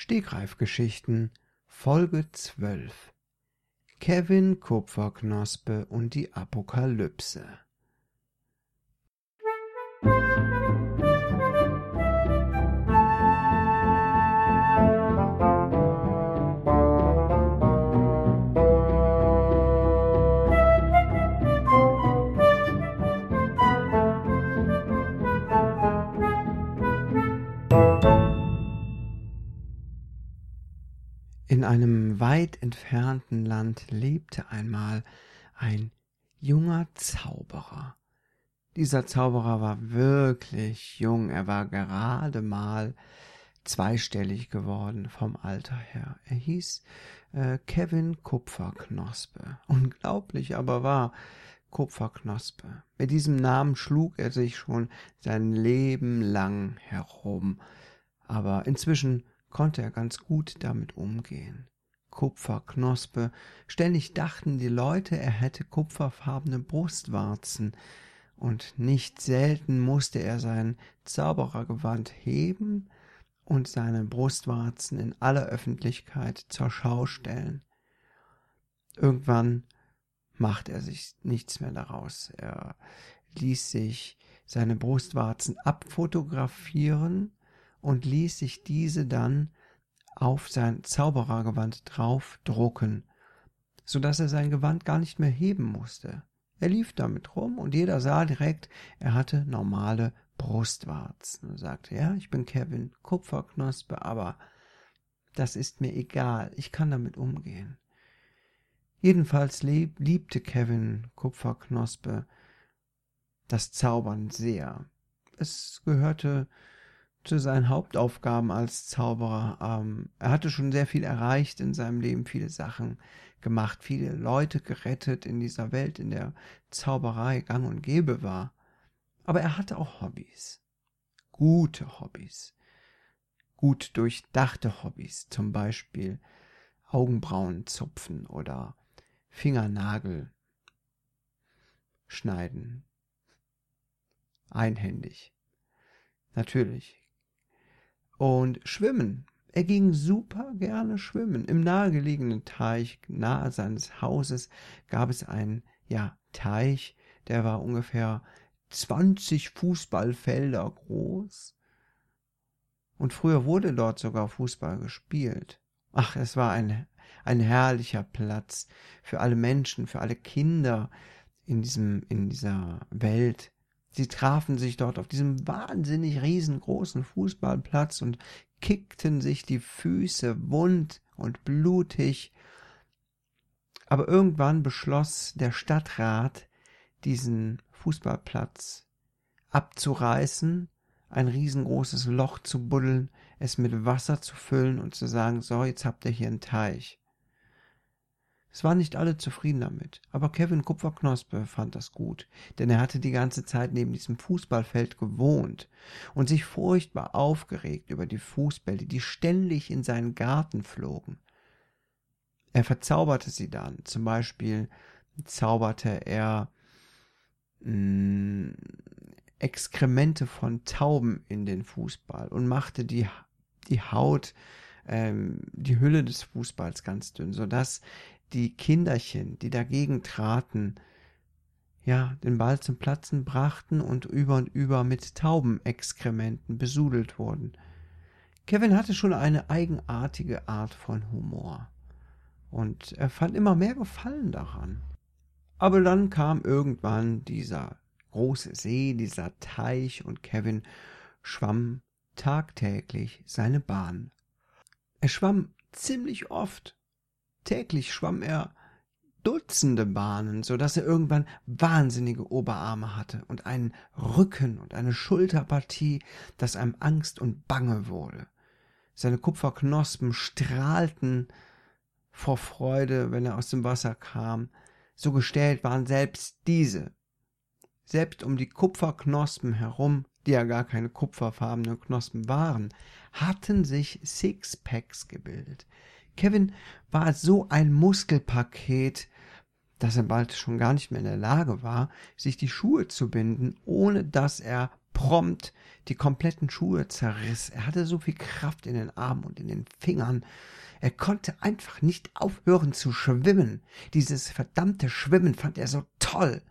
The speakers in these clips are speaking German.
Stegreifgeschichten Folge 12 Kevin Kupferknospe und die Apokalypse einem weit entfernten Land lebte einmal ein junger Zauberer. Dieser Zauberer war wirklich jung, er war gerade mal zweistellig geworden vom Alter her. Er hieß äh, Kevin Kupferknospe. Unglaublich aber wahr, Kupferknospe. Mit diesem Namen schlug er sich schon sein Leben lang herum. Aber inzwischen konnte er ganz gut damit umgehen. Kupferknospe, ständig dachten die Leute, er hätte kupferfarbene Brustwarzen, und nicht selten musste er sein Zauberergewand heben und seine Brustwarzen in aller Öffentlichkeit zur Schau stellen. Irgendwann machte er sich nichts mehr daraus. Er ließ sich seine Brustwarzen abfotografieren und ließ sich diese dann auf sein Zauberergewand draufdrucken, so dass er sein Gewand gar nicht mehr heben musste. Er lief damit rum und jeder sah direkt, er hatte normale Brustwarzen und sagte, ja, ich bin Kevin Kupferknospe, aber das ist mir egal, ich kann damit umgehen. Jedenfalls lieb, liebte Kevin Kupferknospe das Zaubern sehr. Es gehörte zu seinen Hauptaufgaben als Zauberer. Ähm, er hatte schon sehr viel erreicht in seinem Leben, viele Sachen gemacht, viele Leute gerettet in dieser Welt, in der Zauberei gang und gäbe war. Aber er hatte auch Hobbys. Gute Hobbys. Gut durchdachte Hobbys, zum Beispiel Augenbrauen zupfen oder Fingernagel schneiden. Einhändig. Natürlich und Schwimmen. Er ging super gerne schwimmen. Im nahegelegenen Teich nahe seines Hauses gab es einen, ja, Teich, der war ungefähr 20 Fußballfelder groß. Und früher wurde dort sogar Fußball gespielt. Ach, es war ein, ein herrlicher Platz für alle Menschen, für alle Kinder in diesem, in dieser Welt. Sie trafen sich dort auf diesem wahnsinnig riesengroßen Fußballplatz und kickten sich die Füße wund und blutig. Aber irgendwann beschloss der Stadtrat, diesen Fußballplatz abzureißen, ein riesengroßes Loch zu buddeln, es mit Wasser zu füllen und zu sagen, so, jetzt habt ihr hier einen Teich. Es waren nicht alle zufrieden damit, aber Kevin Kupferknospe fand das gut, denn er hatte die ganze Zeit neben diesem Fußballfeld gewohnt und sich furchtbar aufgeregt über die Fußbälle, die ständig in seinen Garten flogen. Er verzauberte sie dann, zum Beispiel zauberte er mh, mm, Exkremente von Tauben in den Fußball und machte die, die Haut, ähm, die Hülle des Fußballs ganz dünn, sodass die Kinderchen, die dagegen traten, ja, den Ball zum Platzen brachten und über und über mit Taubenexkrementen besudelt wurden. Kevin hatte schon eine eigenartige Art von Humor. Und er fand immer mehr Gefallen daran. Aber dann kam irgendwann dieser große See, dieser Teich, und Kevin schwamm tagtäglich seine Bahn. Er schwamm ziemlich oft Täglich schwamm er Dutzende Bahnen, so dass er irgendwann wahnsinnige Oberarme hatte und einen Rücken und eine Schulterpartie, dass einem Angst und Bange wurde. Seine Kupferknospen strahlten vor Freude, wenn er aus dem Wasser kam. So gestellt waren selbst diese. Selbst um die Kupferknospen herum, die ja gar keine kupferfarbenen Knospen waren, hatten sich Sixpacks gebildet. Kevin war so ein Muskelpaket, dass er bald schon gar nicht mehr in der Lage war, sich die Schuhe zu binden, ohne dass er prompt die kompletten Schuhe zerriss. Er hatte so viel Kraft in den Armen und in den Fingern. Er konnte einfach nicht aufhören zu schwimmen. Dieses verdammte Schwimmen fand er so toll.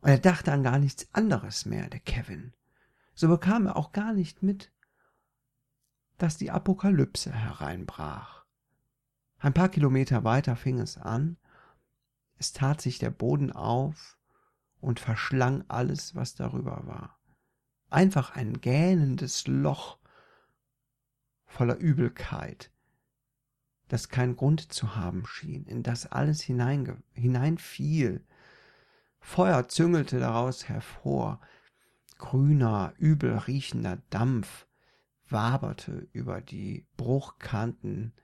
Und er dachte an gar nichts anderes mehr, der Kevin. So bekam er auch gar nicht mit, dass die Apokalypse hereinbrach. Ein paar Kilometer weiter fing es an, es tat sich der Boden auf und verschlang alles, was darüber war. Einfach ein gähnendes Loch voller Übelkeit, das keinen Grund zu haben schien, in das alles hineinfiel. Feuer züngelte daraus hervor, grüner, übel riechender Dampf waberte über die Bruchkanten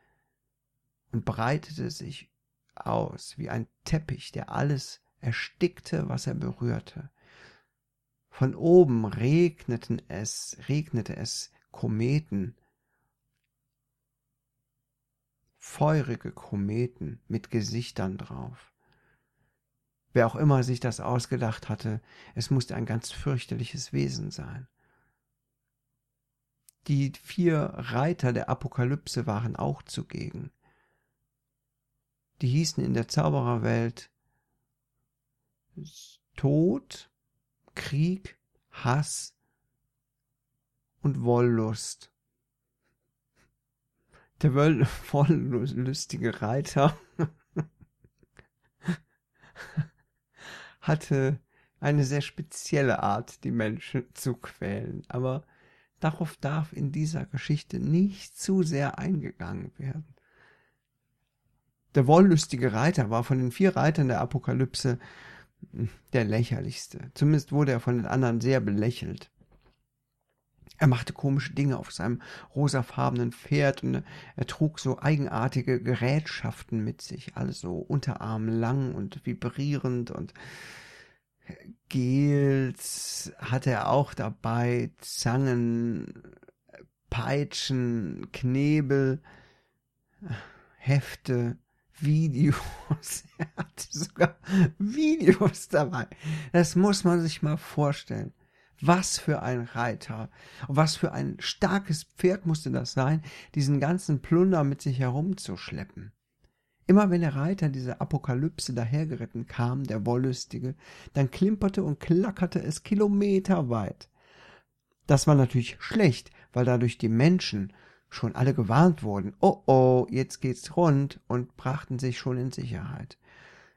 und breitete sich aus wie ein Teppich, der alles erstickte, was er berührte. Von oben regneten es, regnete es Kometen, feurige Kometen mit Gesichtern drauf. Wer auch immer sich das ausgedacht hatte, es musste ein ganz fürchterliches Wesen sein. Die vier Reiter der Apokalypse waren auch zugegen. Die hießen in der Zaubererwelt Tod, Krieg, Hass und Wollust. Der wollüstige Reiter hatte eine sehr spezielle Art, die Menschen zu quälen, aber darauf darf in dieser Geschichte nicht zu sehr eingegangen werden. Der wollüstige Reiter war von den vier Reitern der Apokalypse hm, der lächerlichste. Zumindest wurde er von den anderen sehr belächelt. Er machte komische Dinge auf seinem rosafarbenen Pferd und er trug so eigenartige Gerätschaften mit sich, alles so unterarmlang und vibrierend und Gels hatte er auch dabei, Zangen, Peitschen, Knebel, Hefte, Videos. Er hatte sogar Videos dabei. Das muss man sich mal vorstellen. Was für ein Reiter. Was für ein starkes Pferd musste das sein, diesen ganzen Plunder mit sich herumzuschleppen. Immer wenn der Reiter dieser Apokalypse dahergeritten kam, der Wollüstige, dann klimperte und klackerte es kilometerweit. Das war natürlich schlecht, weil dadurch die Menschen schon alle gewarnt wurden, oh oh, jetzt geht's rund und brachten sich schon in Sicherheit.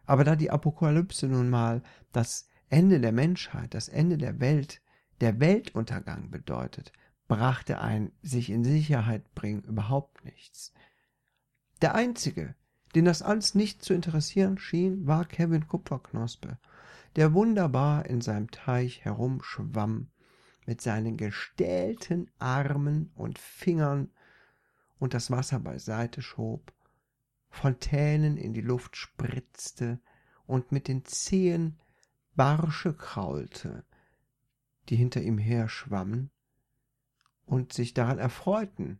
Aber da die Apokalypse nun mal das Ende der Menschheit, das Ende der Welt, der Weltuntergang bedeutet, brachte ein sich in Sicherheit bringen überhaupt nichts. Der einzige, den das alles nicht zu interessieren schien, war Kevin Kupferknospe, der wunderbar in seinem Teich herumschwamm, mit seinen gestählten Armen und Fingern und das Wasser beiseite schob, Fontänen in die Luft spritzte und mit den Zehen Barsche kraulte, die hinter ihm her schwammen und sich daran erfreuten.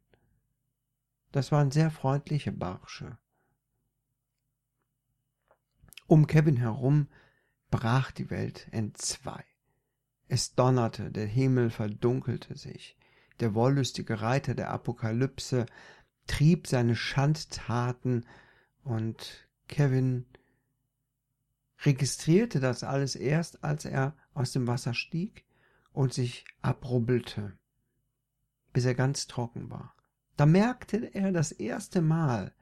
Das waren sehr freundliche Barsche. Um Kevin herum brach die Welt entzwei. Es donnerte, der Himmel verdunkelte sich, der wollüstige Reiter der Apokalypse trieb seine Schandtaten und Kevin registrierte das alles erst, als er aus dem Wasser stieg und sich abrubbelte, bis er ganz trocken war. Da merkte er das erste Mal,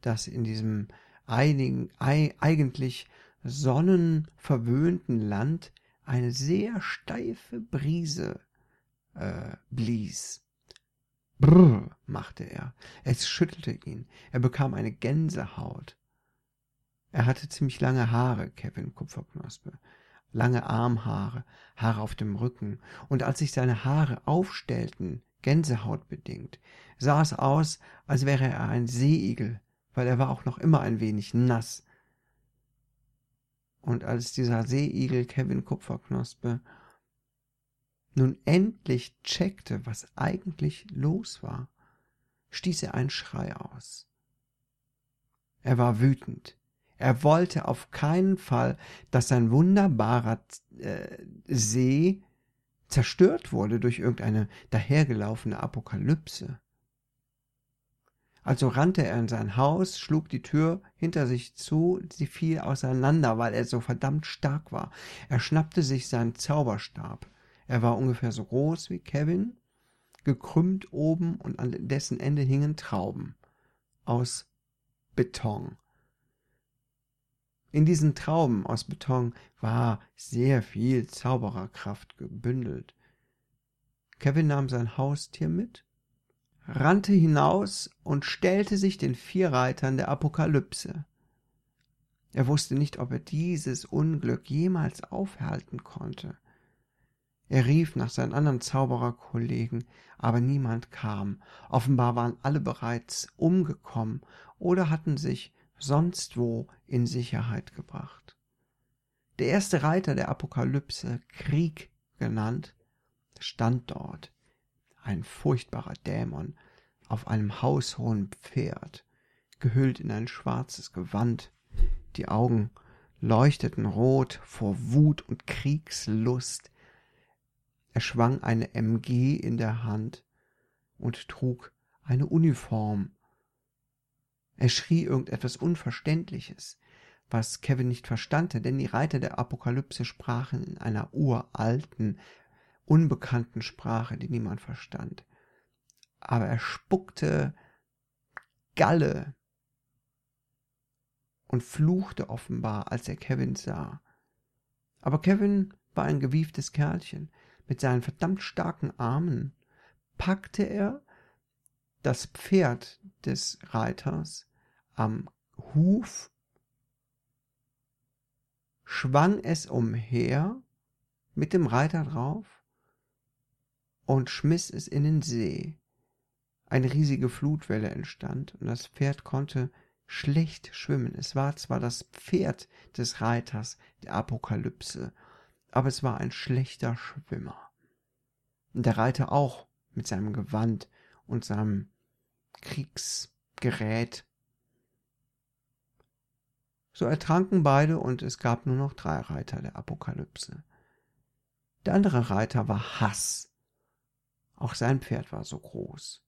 dass in diesem einigen, eigentlich sonnenverwöhnten Land eine sehr steife Brise äh, blies. Brrr, machte er. Es schüttelte ihn. Er bekam eine Gänsehaut. Er hatte ziemlich lange Haare, Kevin Kupferknospe. Lange Armhaare, Haare auf dem Rücken. Und als sich seine Haare aufstellten, gänsehautbedingt, sah es aus, als wäre er ein Seeigel, weil er war auch noch immer ein wenig nass. Und als dieser Seeigel Kevin Kupferknospe nun endlich checkte, was eigentlich los war, stieß er einen Schrei aus. Er war wütend. Er wollte auf keinen Fall, dass sein wunderbarer äh, See zerstört wurde durch irgendeine dahergelaufene Apokalypse. Also rannte er in sein Haus, schlug die Tür hinter sich zu, sie fiel auseinander, weil er so verdammt stark war. Er schnappte sich seinen Zauberstab. Er war ungefähr so groß wie Kevin, gekrümmt oben und an dessen Ende hingen Trauben aus Beton. In diesen Trauben aus Beton war sehr viel Zaubererkraft gebündelt. Kevin nahm sein Haustier mit, rannte hinaus und stellte sich den vier Reitern der Apokalypse. Er wusste nicht, ob er dieses Unglück jemals aufhalten konnte. Er rief nach seinen anderen Zaubererkollegen, aber niemand kam. Offenbar waren alle bereits umgekommen oder hatten sich sonst wo in Sicherheit gebracht. Der erste Reiter der Apokalypse, Krieg genannt, stand dort, ein furchtbarer Dämon, auf einem haushohen Pferd, gehüllt in ein schwarzes Gewand, die Augen leuchteten rot vor Wut und Kriegslust, er schwang eine MG in der Hand und trug eine Uniform. Er schrie irgendetwas Unverständliches, was Kevin nicht verstand, denn die Reiter der Apokalypse sprachen in einer uralten, unbekannten Sprache, die niemand verstand. Aber er spuckte Galle und fluchte offenbar, als er Kevin sah. Aber Kevin war ein gewieftes Kerlchen. Mit seinen verdammt starken Armen packte er das Pferd des Reiters am Huf, schwang es umher mit dem Reiter drauf und schmiss es in den See. Eine riesige Flutwelle entstand und das Pferd konnte schlecht schwimmen. Es war zwar das Pferd des Reiters der Apokalypse, aber es war ein schlechter Schwimmer. Und der Reiter auch mit seinem Gewand und seinem Kriegsgerät. So ertranken beide und es gab nur noch drei Reiter der Apokalypse. Der andere Reiter war Hass. Auch sein Pferd war so groß.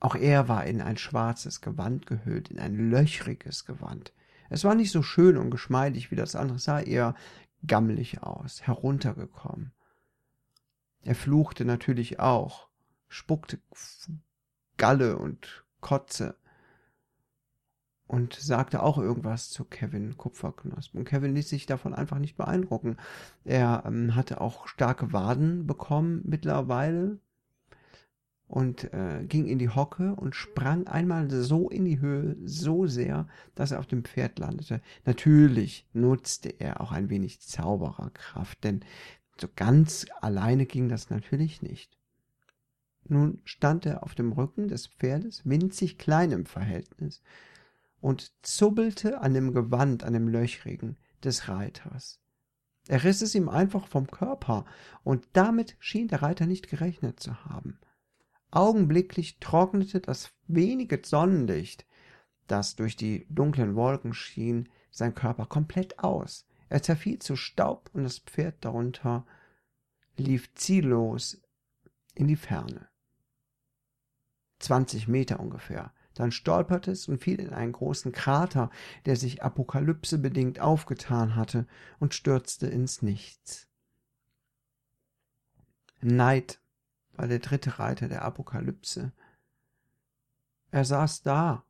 Auch er war in ein schwarzes Gewand gehüllt, in ein löchriges Gewand. Es war nicht so schön und geschmeidig wie das andere, sah eher gammelig aus, heruntergekommen. Er fluchte natürlich auch, spuckte Galle und Kotze und sagte auch irgendwas zu Kevin Kupferknospen. Und Kevin ließ sich davon einfach nicht beeindrucken. Er ähm, hatte auch starke Waden bekommen mittlerweile, und äh, ging in die Hocke und sprang einmal so in die Höhe, so sehr, dass er auf dem Pferd landete. Natürlich nutzte er auch ein wenig Zaubererkraft, denn so ganz alleine ging das natürlich nicht. Nun stand er auf dem Rücken des Pferdes, winzig klein im Verhältnis, und zubbelte an dem Gewand, an dem Löchrigen des Reiters. Er riss es ihm einfach vom Körper, und damit schien der Reiter nicht gerechnet zu haben. Augenblicklich trocknete das wenige Sonnenlicht, das durch die dunklen Wolken schien, sein Körper komplett aus. Er zerfiel zu Staub und das Pferd darunter lief ziellos in die Ferne. Zwanzig Meter ungefähr. Dann stolperte es und fiel in einen großen Krater, der sich apokalypsebedingt aufgetan hatte, und stürzte ins Nichts. Neid war der dritte Reiter der Apokalypse. Er saß da,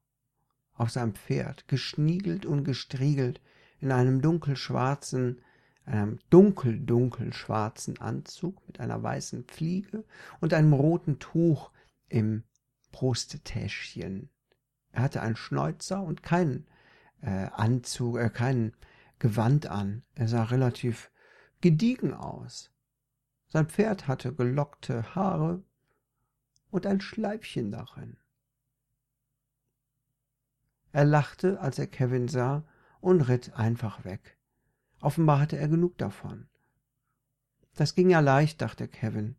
auf seinem Pferd, geschniegelt und gestriegelt, in einem dunkelschwarzen, einem dunkel, dunkel schwarzen Anzug mit einer weißen Fliege und einem roten Tuch im Brusttäschchen. Er hatte einen Schnäuzer und keinen äh, Anzug, äh, kein Gewand an. Er sah relativ gediegen aus. Sein Pferd hatte gelockte Haare und ein Schleifchen darin. Er lachte, als er Kevin sah, und ritt einfach weg. Offenbar hatte er genug davon. Das ging ja leicht, dachte Kevin,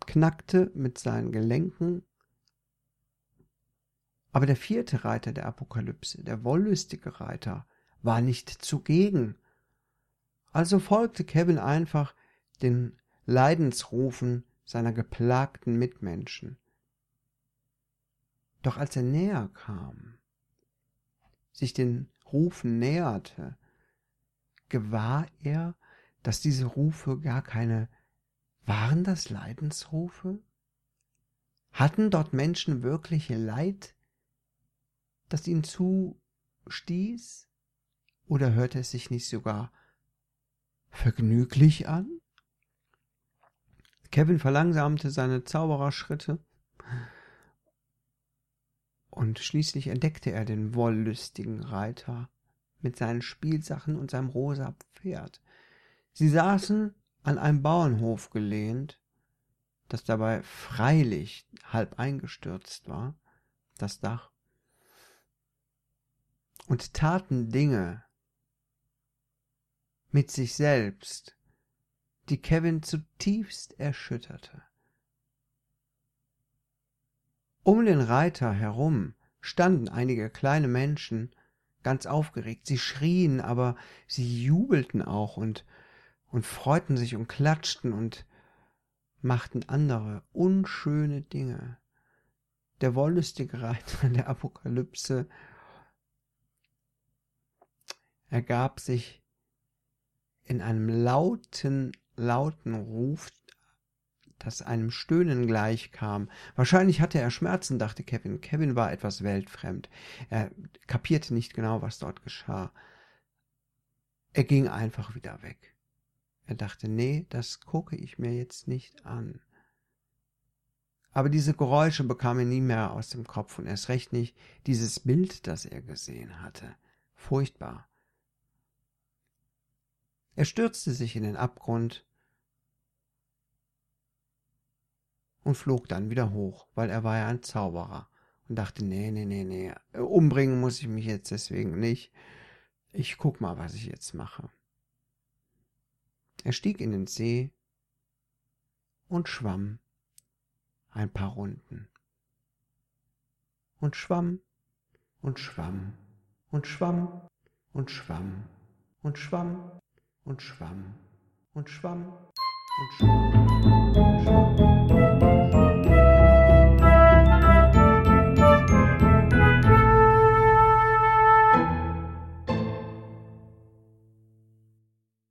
knackte mit seinen Gelenken Aber der vierte Reiter der Apokalypse, der wollüstige Reiter, war nicht zugegen. Also folgte Kevin einfach den Leidensrufen seiner geplagten Mitmenschen. Doch als er näher kam, sich den Rufen näherte, gewahr er, dass diese Rufe gar keine waren das Leidensrufe? Hatten dort Menschen wirklich Leid, das ihnen zustieß? Oder hörte es sich nicht sogar vergnüglich an? Kevin verlangsamte seine Zaubererschritte und schließlich entdeckte er den wollüstigen Reiter mit seinen Spielsachen und seinem rosa Pferd. Sie saßen an einem Bauernhof gelehnt, das dabei freilich halb eingestürzt war, das Dach, und taten Dinge mit sich selbst, die Kevin zutiefst erschütterte. Um den Reiter herum standen einige kleine Menschen, ganz aufgeregt. Sie schrien, aber sie jubelten auch und, und freuten sich und klatschten und machten andere unschöne Dinge. Der wollüstige Reiter der Apokalypse ergab sich in einem lauten, lauten Ruf, das einem Stöhnen gleichkam. Wahrscheinlich hatte er Schmerzen, dachte Kevin. Kevin war etwas weltfremd. Er kapierte nicht genau, was dort geschah. Er ging einfach wieder weg. Er dachte, nee, das gucke ich mir jetzt nicht an. Aber diese Geräusche bekam er nie mehr aus dem Kopf und erst recht nicht dieses Bild, das er gesehen hatte. Furchtbar. Er stürzte sich in den Abgrund und flog dann wieder hoch, weil er war ja ein Zauberer und dachte, nee, nee, nee, nee, umbringen muss ich mich jetzt deswegen nicht. Ich guck mal, was ich jetzt mache. Er stieg in den See und schwamm ein paar Runden. Und schwamm und schwamm und schwamm und schwamm und schwamm und schwamm und schwamm und schwamm und schwamm. Und schwamm.